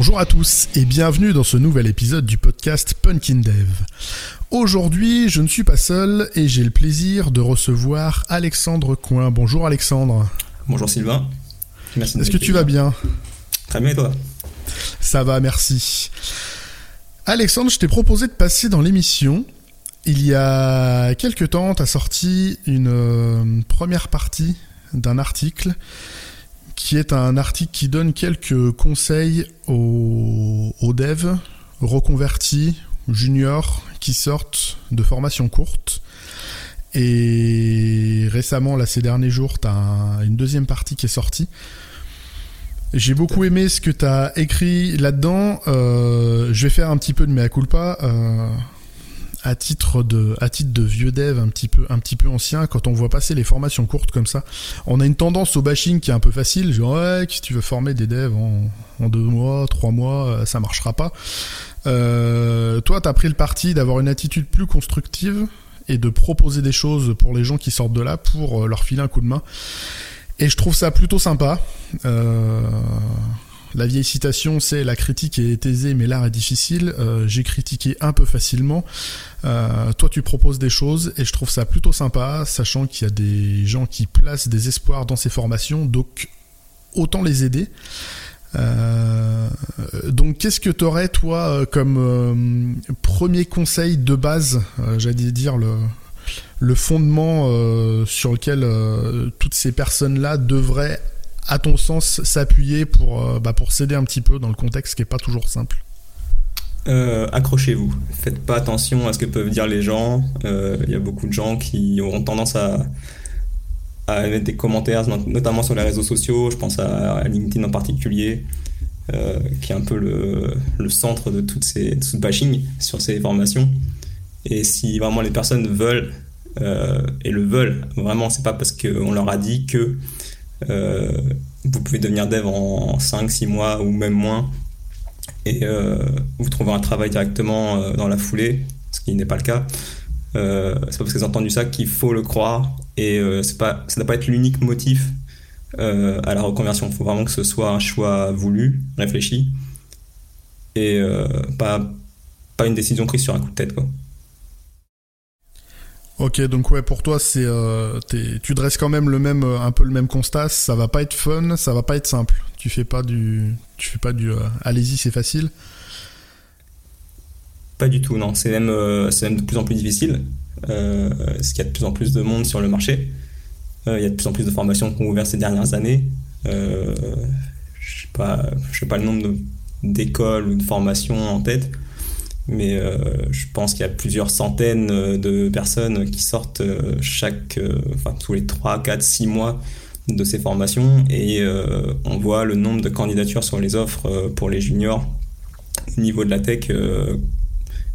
Bonjour à tous et bienvenue dans ce nouvel épisode du podcast Punkin Dev. Aujourd'hui, je ne suis pas seul et j'ai le plaisir de recevoir Alexandre Coin. Bonjour Alexandre. Bonjour Sylvain. Est-ce que tu vas bien? Très bien et toi? Ça va, merci. Alexandre, je t'ai proposé de passer dans l'émission. Il y a quelques temps, tu as sorti une euh, première partie d'un article qui est un article qui donne quelques conseils aux, devs reconvertis, juniors, qui sortent de formation courte. Et récemment, là, ces derniers jours, tu as une deuxième partie qui est sortie. J'ai beaucoup aimé ce que tu as écrit là-dedans. Euh, je vais faire un petit peu de mea culpa. Euh, à titre de vieux dev un petit peu ancien quand on voit passer les formations courtes comme ça on a une tendance au bashing qui est un peu facile. Genre ouais si tu veux former des devs en, deux mois trois mois euh, ça marchera pas. Euh, toi t'as pris le parti d'avoir une attitude plus constructive et de proposer des choses pour les gens qui sortent de là pour euh, leur filer un coup de main. Et je trouve ça plutôt sympa la vieille citation, c'est la critique est aisée, mais l'art est difficile. Euh, j'ai critiqué un peu facilement. Euh, toi, tu proposes des choses et je trouve ça plutôt sympa, sachant qu'il y a des gens qui placent des espoirs dans ces formations, donc autant les aider. Euh, donc, qu'est-ce que tu aurais, toi, comme premier conseil de base, j'allais dire le, le fondement sur lequel toutes ces personnes-là devraient à ton sens, s'appuyer pour, euh, bah, pour s'aider un petit peu dans le contexte qui n'est pas toujours simple euh, accrochez-vous. Faites pas attention à ce que peuvent dire les gens. Il euh, y a beaucoup de gens qui auront tendance à, à mettre des commentaires, notamment sur les réseaux sociaux. Je pense à, LinkedIn en particulier, qui est un peu le, le centre de toutes ces tout ce bashing sur ces formations. Et si vraiment les personnes veulent et le veulent, vraiment, c'est pas parce qu'on leur a dit que vous pouvez devenir dev en 5-6 mois ou même moins et euh, vous trouverez un travail directement euh, dans la foulée, ce qui n'est pas le cas. c'est pas parce que avez entendu ça qu'il faut le croire et c'est pas, ça ne doit pas être l'unique motif à la reconversion. Il faut vraiment que ce soit un choix voulu, réfléchi et pas, pas une décision prise sur un coup de tête. Ok, donc ouais, pour toi, c'est euh, tu dresses quand même le même, euh, un peu le même constat. Ça va pas être fun, ça va pas être simple. Tu fais pas du, tu fais pas du, euh, allez-y, c'est facile. Pas du tout, non. C'est même, c'est même de plus en plus difficile. parce qu'il y a de plus en plus de monde sur le marché. il y a de plus en plus de formations qui ont ouvert ces dernières années. je sais pas, je sais pas le nombre d'écoles ou de formations en tête mais euh, je pense qu'il y a plusieurs centaines euh, de personnes qui sortent euh, chaque, enfin tous les 3, 4, 6 mois de ces formations et on voit le nombre de candidatures sur les offres pour les juniors au niveau de la tech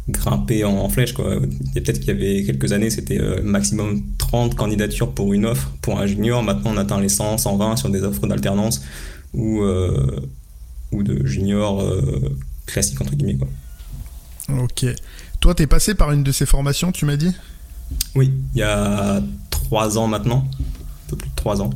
grimper en, flèche. Quoi. Peut-être qu'il y avait quelques années, c'était maximum 30 candidatures pour une offre pour un junior. Maintenant, on atteint les 100, 120 sur des offres d'alternance ou, ou de junior classique, entre guillemets. Quoi. Ok. Toi, t'es passé par une de ces formations, tu m'as dit? Oui, il y a trois ans maintenant. Un peu plus de trois ans.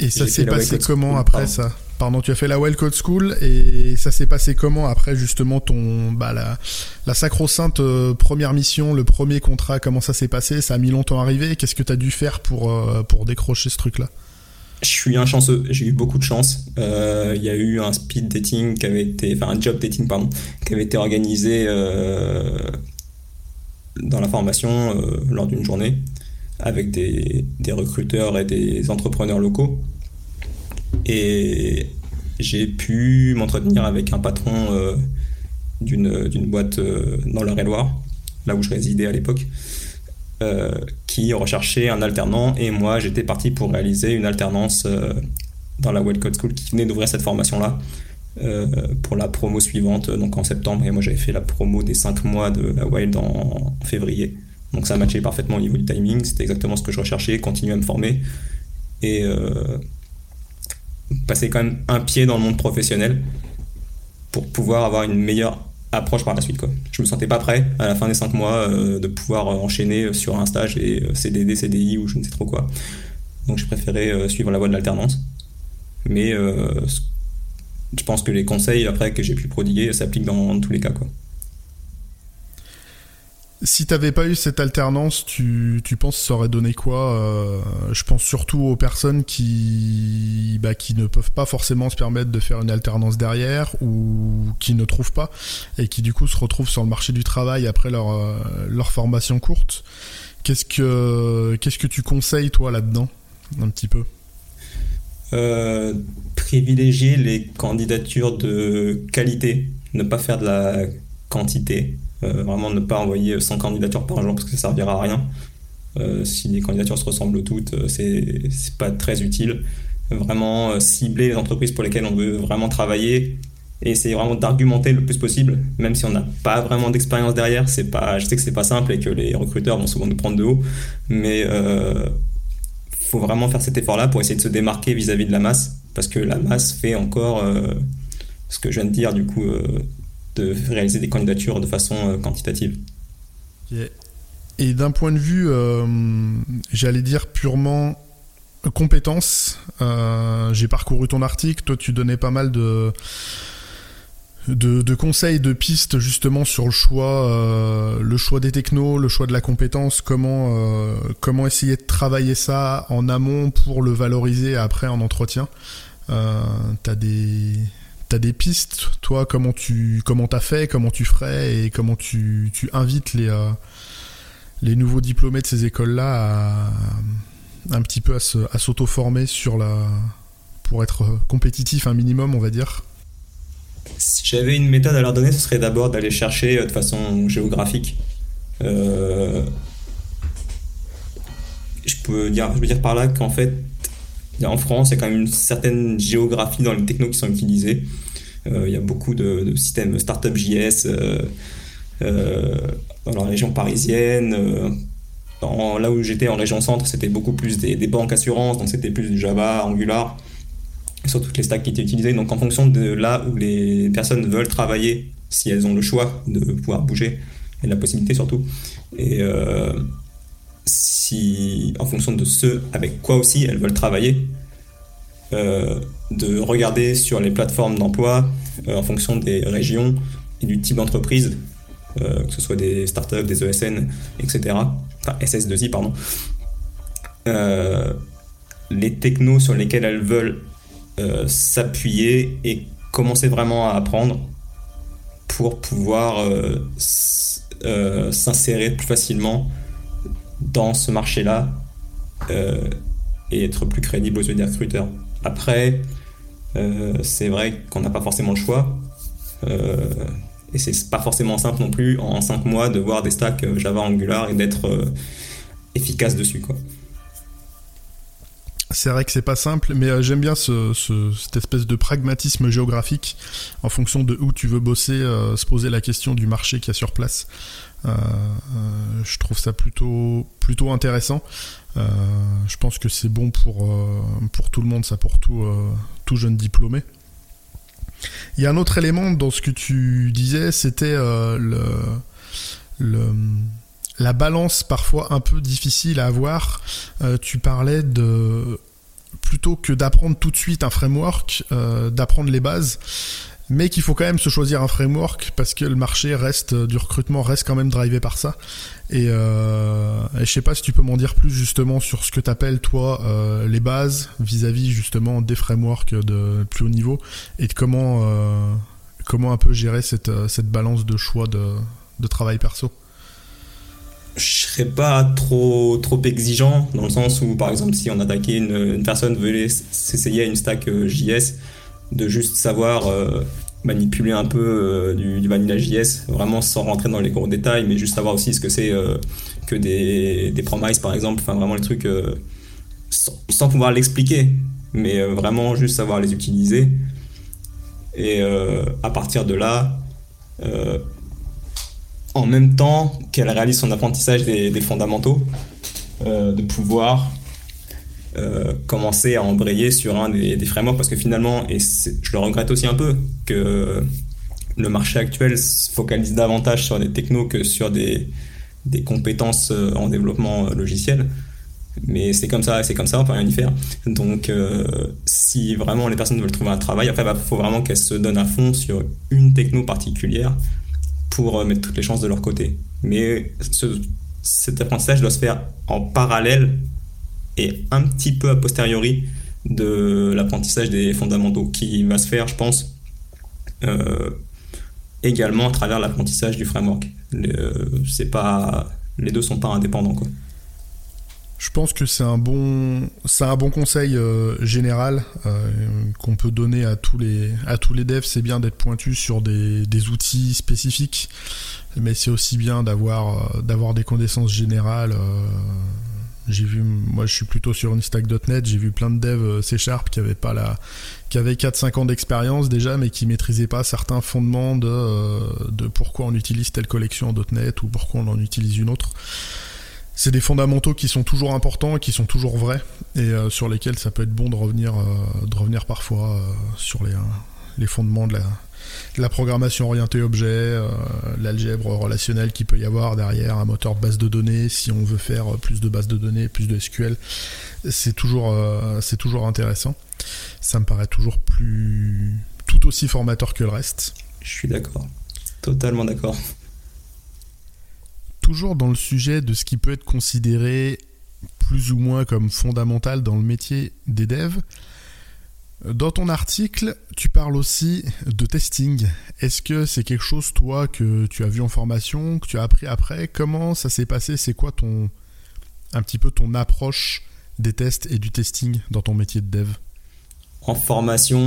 Et ça s'est passé comment après ça? Pardon, tu as fait la Wild Code School et ça s'est passé comment après justement ton bah, la, la sacro-sainte euh, première mission, le premier contrat, comment ça s'est passé? Ça a mis longtemps à arriver? Qu'est-ce que tu as dû faire pour, euh, pour décrocher ce truc-là? Je suis un chanceux, j'ai eu beaucoup de chance. Euh, il y a eu un speed dating qui avait été, enfin un job dating pardon, qui avait été organisé euh, dans la formation euh, lors d'une journée avec des, recruteurs et des entrepreneurs locaux. Et j'ai pu m'entretenir avec un patron d'une boîte dans le et loire là où je résidais à l'époque. Euh, qui recherchait un alternant et moi j'étais parti pour réaliser une alternance euh, dans la Wild Code School qui venait d'ouvrir cette formation là euh, pour la promo suivante donc en septembre et moi j'avais fait la promo des 5 mois de la Wild en, février. Donc ça matchait parfaitement au niveau du timing c'était exactement ce que je recherchais continuer à me former et passer quand même un pied dans le monde professionnel pour pouvoir avoir une meilleure approche par la suite. Quoi. Je me sentais pas prêt à la fin des 5 mois euh, de pouvoir euh, enchaîner sur un stage et euh, CDD, CDI ou je ne sais trop quoi. Donc j'ai préféré suivre la voie de l'alternance. Mais je pense que les conseils après que j'ai pu prodiguer s'appliquent dans, tous les cas. Quoi. Si t'avais pas eu cette alternance, tu, tu penses ça aurait donné quoi euh, Je pense surtout aux personnes qui, bah, qui ne peuvent pas forcément se permettre de faire une alternance derrière ou qui ne trouvent pas et qui du coup se retrouvent sur le marché du travail après leur, euh, leur formation courte. Qu'est-ce que, qu'est-ce que tu conseilles toi là-dedans un petit peu? Euh, privilégier les candidatures de qualité, ne pas faire de la quantité. Euh, vraiment ne pas envoyer 100 candidatures par jour parce que ça servira à rien. Euh, si les candidatures se ressemblent toutes, c'est pas très utile. Vraiment cibler les entreprises pour lesquelles on veut vraiment travailler et essayer vraiment d'argumenter le plus possible, même si on n'a pas vraiment d'expérience derrière. C'est pas, je sais que c'est pas simple et que les recruteurs vont souvent nous prendre de haut, mais faut vraiment faire cet effort-là pour essayer de se démarquer vis-à-vis de la masse, parce que la masse fait encore euh, ce que je viens de dire, du coup, euh, de réaliser des candidatures de façon euh, quantitative. Et d'un point de vue, j'allais dire purement compétence, j'ai parcouru ton article, toi tu donnais pas mal de de, conseils, de pistes justement sur le choix, euh, le choix des technos, le choix de la compétence, comment euh, comment essayer de travailler ça en amont pour le valoriser après en entretien. Euh, t'as des t'as des pistes, toi comment tu comment t'as fait, comment tu ferais et comment tu, tu invites les les nouveaux diplômés de ces écoles là à un petit peu à s'auto-former sur la pour être compétitif un minimum on va dire si j'avais une méthode à leur donner, ce serait d'abord d'aller chercher euh, de façon géographique. Euh, je, peux dire, je veux dire par là qu'en fait, en France, il y a quand même une certaine géographie dans les technos qui sont utilisés. Euh, il y a beaucoup de, systèmes Startup JS dans la région parisienne. là où j'étais en région centre, c'était beaucoup plus des, banques assurances, donc c'était plus du Java, Angular sur toutes les stacks qui étaient utilisées. Donc en fonction de là où les personnes veulent travailler, si elles ont le choix de pouvoir bouger et la possibilité surtout, euh, si en fonction de ce avec quoi aussi elles veulent travailler, euh, de regarder sur les plateformes d'emploi euh, en fonction des régions et du type d'entreprise, que ce soit des startups, des ESN, etc. Enfin SS2I pardon. les technos sur lesquels elles veulent euh, s'appuyer et commencer vraiment à apprendre pour pouvoir euh, euh, s'insérer plus facilement dans ce marché-là et être plus crédible aux yeux des recruteurs. Après, c'est vrai qu'on n'a pas forcément le choix. et c'est pas forcément simple non plus en 5 mois de voir des stacks Java Angular et d'être efficace dessus. Quoi. C'est vrai que c'est pas simple, mais euh, j'aime bien ce, cette espèce de pragmatisme géographique en fonction de où tu veux bosser, euh, se poser la question du marché qu'il y a sur place. Euh, je trouve ça plutôt intéressant. je pense que c'est bon pour tout le monde, ça pour tout tout jeune diplômé. Il y a un autre élément dans ce que tu disais, c'était le la balance parfois un peu difficile à avoir. Euh, tu parlais de plutôt que d'apprendre tout de suite un framework, euh, d'apprendre les bases, mais qu'il faut quand même se choisir un framework parce que le marché reste du recrutement reste quand même drivé par ça. Et, euh, et je sais pas si tu peux m'en dire plus justement sur ce que t'appelles toi euh, les bases vis-à-vis justement des frameworks de plus haut niveau et de comment un peu gérer cette cette balance de choix de, de travail perso je serais pas trop trop exigeant dans le sens où par exemple si on attaquait une, personne veut s'essayer à une stack euh, JS de juste savoir euh, manipuler un peu euh, du, vanilla JS vraiment sans rentrer dans les gros détails mais juste savoir aussi ce que c'est que des, des promises par exemple enfin vraiment les trucs sans, pouvoir l'expliquer mais vraiment juste savoir les utiliser. Et à partir de là en même temps qu'elle réalise son apprentissage des, fondamentaux, euh, de pouvoir euh, commencer à embrayer sur un des, frameworks parce que finalement, et je le regrette aussi un peu, que le marché actuel se focalise davantage sur des technos que sur des, des compétences euh, en développement logiciel. Mais c'est comme ça, c'est comme ça, on peut rien y faire. Donc, si vraiment les personnes veulent trouver un travail, après, il bah, faut vraiment qu'elles se donnent à fond sur une techno particulière pour mettre toutes les chances de leur côté. Mais ce, cet apprentissage doit se faire en parallèle et un petit peu a posteriori de l'apprentissage des fondamentaux qui va se faire, je pense, euh, également à travers l'apprentissage du framework. pas, les deux sont pas indépendants. Quoi. Je pense que c'est un bon, c'est un bon conseil euh, général euh, qu'on peut donner à tous les, à tous les devs. C'est bien d'être pointu sur des, des, outils spécifiques, mais c'est aussi bien d'avoir, d'avoir des connaissances générales j'ai vu, moi je suis plutôt sur une stack.net, j'ai vu plein de devs euh, C Sharp qui avaient pas la, qui avaient 4-5 ans d'expérience déjà, mais qui maîtrisaient pas certains fondements de, euh, de pourquoi on utilise telle collection en .NET ou pourquoi on en utilise une autre. C'est des fondamentaux qui sont toujours importants et qui sont toujours vrais et euh, sur lesquels ça peut être bon de revenir, de revenir parfois sur les, les fondements de la, la programmation orientée objet, euh, l'algèbre relationnelle qui peut y avoir derrière, un moteur de base de données, si on veut faire plus de bases de données, plus de SQL, c'est toujours, euh, c'est toujours intéressant. Ça me paraît toujours plus tout aussi formateur que le reste. Je suis d'accord, totalement d'accord. Toujours dans le sujet de ce qui peut être considéré plus ou moins comme fondamental dans le métier des devs, dans ton article, tu parles aussi de testing. Est-ce que c'est quelque chose, toi, que tu as vu en formation, que tu as appris après? Comment ça s'est passé? C'est quoi ton, un petit peu ton approche des tests et du testing dans ton métier de dev? En formation,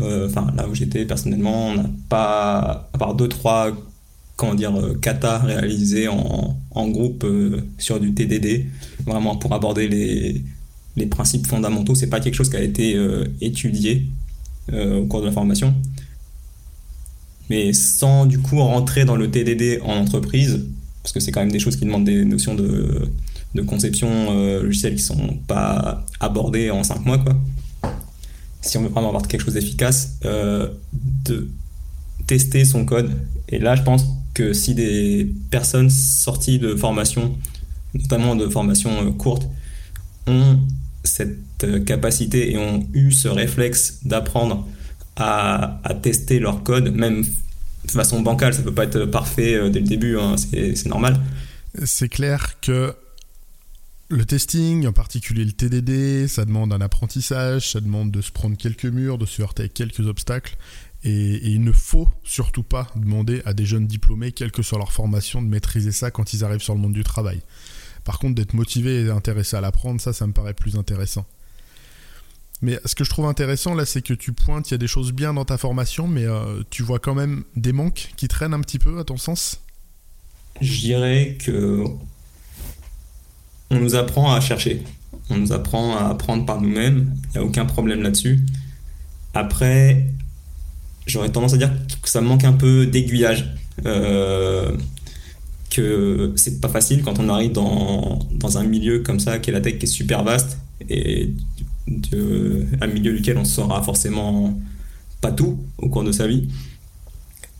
euh, enfin là où j'étais personnellement, on n'a pas, à part deux trois, comment dire, euh, kata réalisés en, groupe euh, sur du TDD, vraiment pour aborder les les principes fondamentaux, c'est pas quelque chose qui a été euh, étudié au cours de la formation. Mais sans du coup rentrer dans le TDD en entreprise, parce que c'est quand même des choses qui demandent des notions de, conception euh, logicielle qui sont pas abordées en 5 mois, quoi. Si on veut vraiment avoir quelque chose d'efficace, de tester son code. Et là, je pense que si des personnes sorties de formation, notamment de formation courte, ont cette euh, capacité et ont eu ce réflexe d'apprendre à, tester leur code, même de façon bancale, ça peut pas être parfait euh, dès le début, hein, c'est normal. C'est clair que le testing, en particulier le TDD, ça demande un apprentissage, ça demande de se prendre quelques murs, de se heurter avec quelques obstacles. Et, il ne faut surtout pas demander à des jeunes diplômés, quelle que soit leur formation, de maîtriser ça quand ils arrivent sur le monde du travail. Par contre, d'être motivé et intéressé à l'apprendre, ça, ça me paraît plus intéressant. Mais ce que je trouve intéressant là, c'est que tu pointes, il y a des choses bien dans ta formation, mais euh, tu vois quand même des manques qui traînent un petit peu à ton sens? Je dirais que on nous apprend à chercher, on nous apprend à apprendre par nous-mêmes, il n'y a aucun problème là-dessus. Après, j'aurais tendance à dire que ça manque un peu d'aiguillage. Euh, que c'est pas facile quand on arrive dans, dans un milieu comme ça, qui est la tech, qui est super vaste, et un milieu duquel on saura forcément pas tout au cours de sa vie,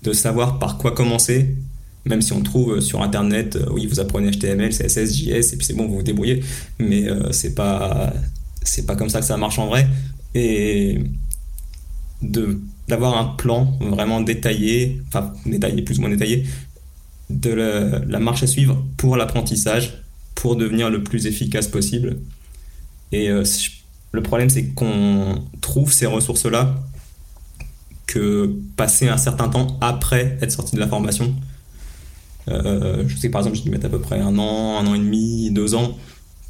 de savoir par quoi commencer, même si on trouve sur internet, euh, oui, vous apprenez HTML, CSS, JS, et puis c'est bon, vous vous débrouillez, mais euh, c'est pas c'est pas comme ça que ça marche en vrai, et de d'avoir un plan vraiment détaillé, enfin détaillé, plus ou moins détaillé, de la, marche à suivre pour l'apprentissage, pour devenir le plus efficace possible. Et euh, le problème, c'est qu'on trouve ces ressources-là que passer un certain temps après être sorti de la formation. Euh, je sais par exemple, je dû mettre à peu près un an, un an et demi, deux ans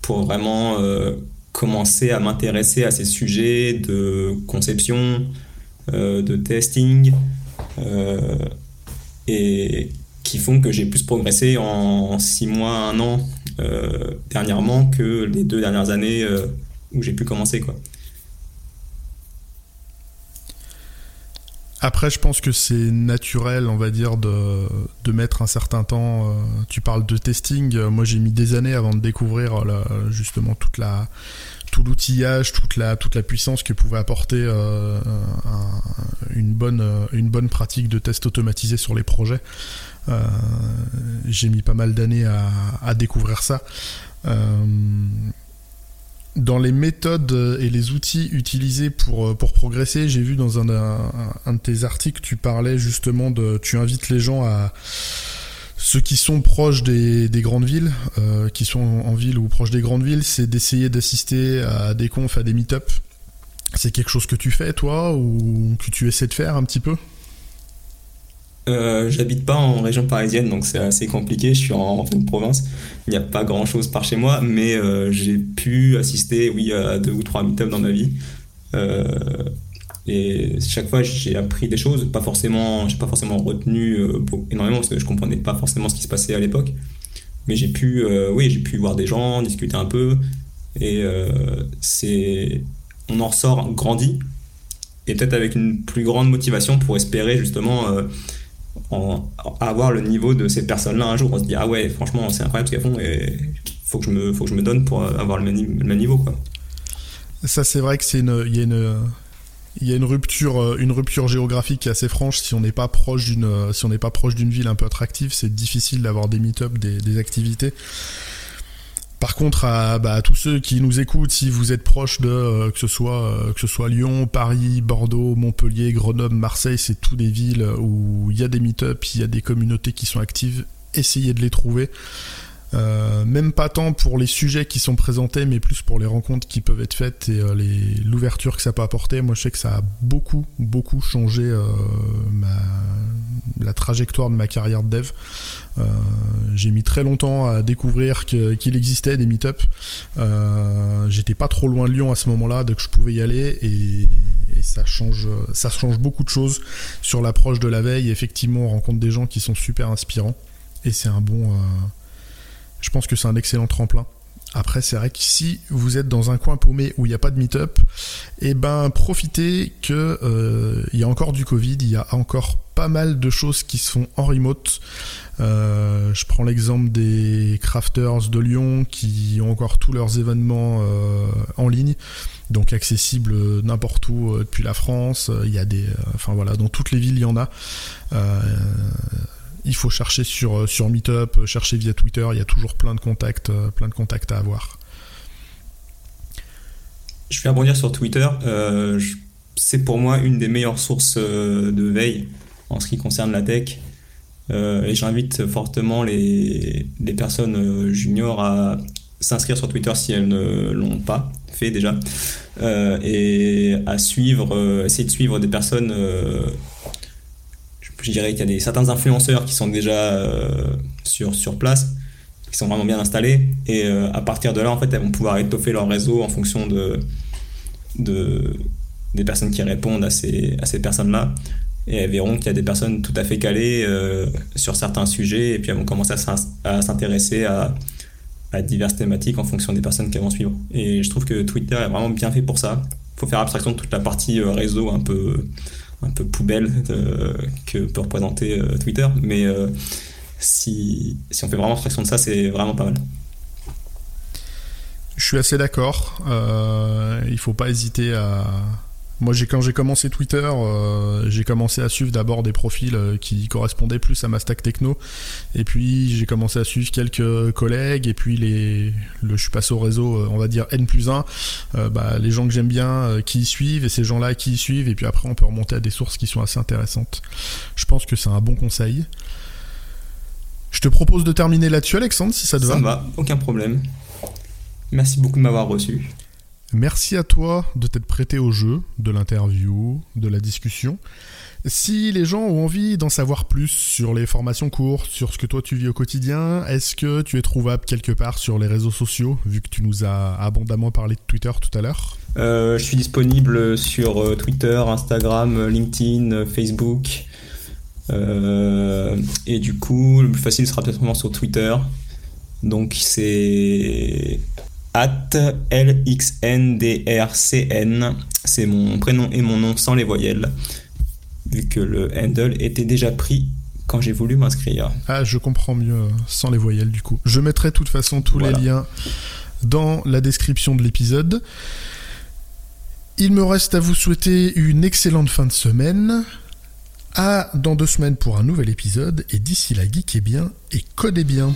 pour vraiment euh, commencer à m'intéresser à ces sujets de conception, de testing. et qui font que j'ai plus progressé en six mois, un an euh, dernièrement que les deux dernières années euh, où j'ai pu commencer. Quoi. Après, je pense que c'est naturel, on va dire, de, de mettre un certain temps. Euh, tu parles de testing. Moi, j'ai mis des années avant de découvrir justement toute la, tout l'outillage, toute la, toute la puissance que pouvait apporter une, bonne, une bonne pratique de test automatisé sur les projets. Euh, j'ai mis pas mal d'années à, découvrir ça. Euh, dans les méthodes et les outils utilisés pour, pour progresser, j'ai vu dans un, de tes articles, tu parlais justement de, tu invites les gens à ceux qui sont proches des, des grandes villes, euh, qui sont en ville ou proches des grandes villes, c'est d'essayer d'assister à des confs, à des meet-up. C'est quelque chose que tu fais toi ou que tu essaies de faire un petit peu? Euh, J'habite pas en région parisienne, donc c'est assez compliqué. Je suis en, province. Il n'y a pas grand chose par chez moi, mais euh, j'ai pu assister, oui, à deux ou trois meet-up dans ma vie. Et chaque fois, j'ai appris des choses. Pas forcément, j'ai pas forcément retenu euh, énormément parce que je comprenais pas forcément ce qui se passait à l'époque. Mais j'ai pu, euh, oui, j'ai pu voir des gens, discuter un peu. Et c'est, on en ressort grandi et peut-être avec une plus grande motivation pour espérer justement en, avoir le niveau de ces personnes-là un jour. On se dit, ah ouais, franchement, c'est incroyable ce qu'elles font et faut que je me, faut que je me donne pour avoir le même, niveau. Quoi. Ça, c'est vrai que c'est une, il y a une, il y a une rupture, euh, une rupture géographique assez franche. Si on n'est pas proche d'une, euh, si on n'est pas proche d'une ville un peu attractive, c'est difficile d'avoir des meet-up, des, activités. Par contre, à, bah, tous ceux qui nous écoutent, si vous êtes proche de euh, que ce soit Lyon, Paris, Bordeaux, Montpellier, Grenoble, Marseille, c'est tous des villes où il y a des meet-up, il y a des communautés qui sont actives. Essayez de les trouver. Euh, même pas tant pour les sujets qui sont présentés, mais plus pour les rencontres qui peuvent être faites et l'ouverture que ça peut apporter. Moi, je sais que ça a beaucoup, beaucoup changé la trajectoire de ma carrière de dev. Euh, j'ai mis très longtemps à découvrir qu'il existait des meet-up. Euh, j'étais pas trop loin de Lyon à ce moment-là, donc je pouvais y aller et, ça change, ça change beaucoup de choses sur l'approche de la veille. effectivement, on rencontre des gens qui sont super inspirants et c'est un bon. Euh, je pense que c'est un excellent tremplin. Après, c'est vrai que si vous êtes dans un coin paumé où il n'y a pas de meet-up, eh ben profitez que il y a encore du Covid, il y a encore pas mal de choses qui se font en remote. Euh, je prends l'exemple des crafters de Lyon qui ont encore tous leurs événements euh, en ligne, donc accessibles n'importe où euh, depuis la France. Il y a des, enfin voilà, dans toutes les villes il y en a. il faut chercher sur sur Meetup, chercher via Twitter. Il y a toujours plein de contacts, plein de contacts à avoir. Je vais rebondir sur Twitter. c'est pour moi une des meilleures sources de veille en ce qui concerne la tech. Euh, et j'invite fortement les, les, personnes euh, juniors à s'inscrire sur Twitter si elles ne l'ont pas fait déjà euh, et à suivre, essayer de suivre des personnes. Je dirais qu'il y a des, certains influenceurs qui sont déjà sur, sur place, qui sont vraiment bien installés et à partir de là, en fait, elles vont pouvoir étoffer leur réseau en fonction de, de des personnes qui répondent à ces, à ces personnes-là et elles verront qu'il y a des personnes tout à fait calées euh, sur certains sujets et puis elles vont commencer à s'intéresser à, diverses thématiques en fonction des personnes qu'elles vont suivre. Et je trouve que Twitter est vraiment bien fait pour ça. Il faut faire abstraction de toute la partie euh, réseau un peu, un peu poubelle euh, que peut représenter Twitter, mais si, si on fait vraiment abstraction de ça, c'est vraiment pas mal. Je suis assez d'accord. il ne faut pas hésiter à moi, j'ai quand j'ai commencé Twitter, euh, j'ai commencé à suivre d'abord des profils euh, qui correspondaient plus à ma stack techno, et puis j'ai commencé à suivre quelques collègues, et puis les, le, je suis passé au réseau, euh, on va dire N plus 1, bah, les gens que j'aime bien qui y suivent, et ces gens-là qui y suivent, et puis après on peut remonter à des sources qui sont assez intéressantes. Je pense que c'est un bon conseil. Je te propose de terminer là-dessus, Alexandre, si ça te va. Ça va, aucun problème. Merci beaucoup de m'avoir reçu. Merci à toi de t'être prêté au jeu, de l'interview, de la discussion. Si les gens ont envie d'en savoir plus sur les formations courtes, sur ce que toi tu vis au quotidien, est-ce que tu es trouvable quelque part sur les réseaux sociaux, vu que tu nous as abondamment parlé de Twitter tout à l'heure? Euh, Je suis disponible sur euh, Twitter, Instagram, LinkedIn, Facebook. Euh, et du coup, le plus facile sera peut-être sur Twitter. Donc c'est at LXNDRCN. C'est mon prénom et mon nom sans les voyelles, vu que le handle était déjà pris quand j'ai voulu m'inscrire. Ah, je comprends mieux euh, sans les voyelles du coup. Je mettrai de toute façon tous les liens dans la description de l'épisode. Il me reste à vous souhaiter une excellente fin de semaine. À dans deux semaines pour un nouvel épisode. Et d'ici là, geekez bien et codez bien.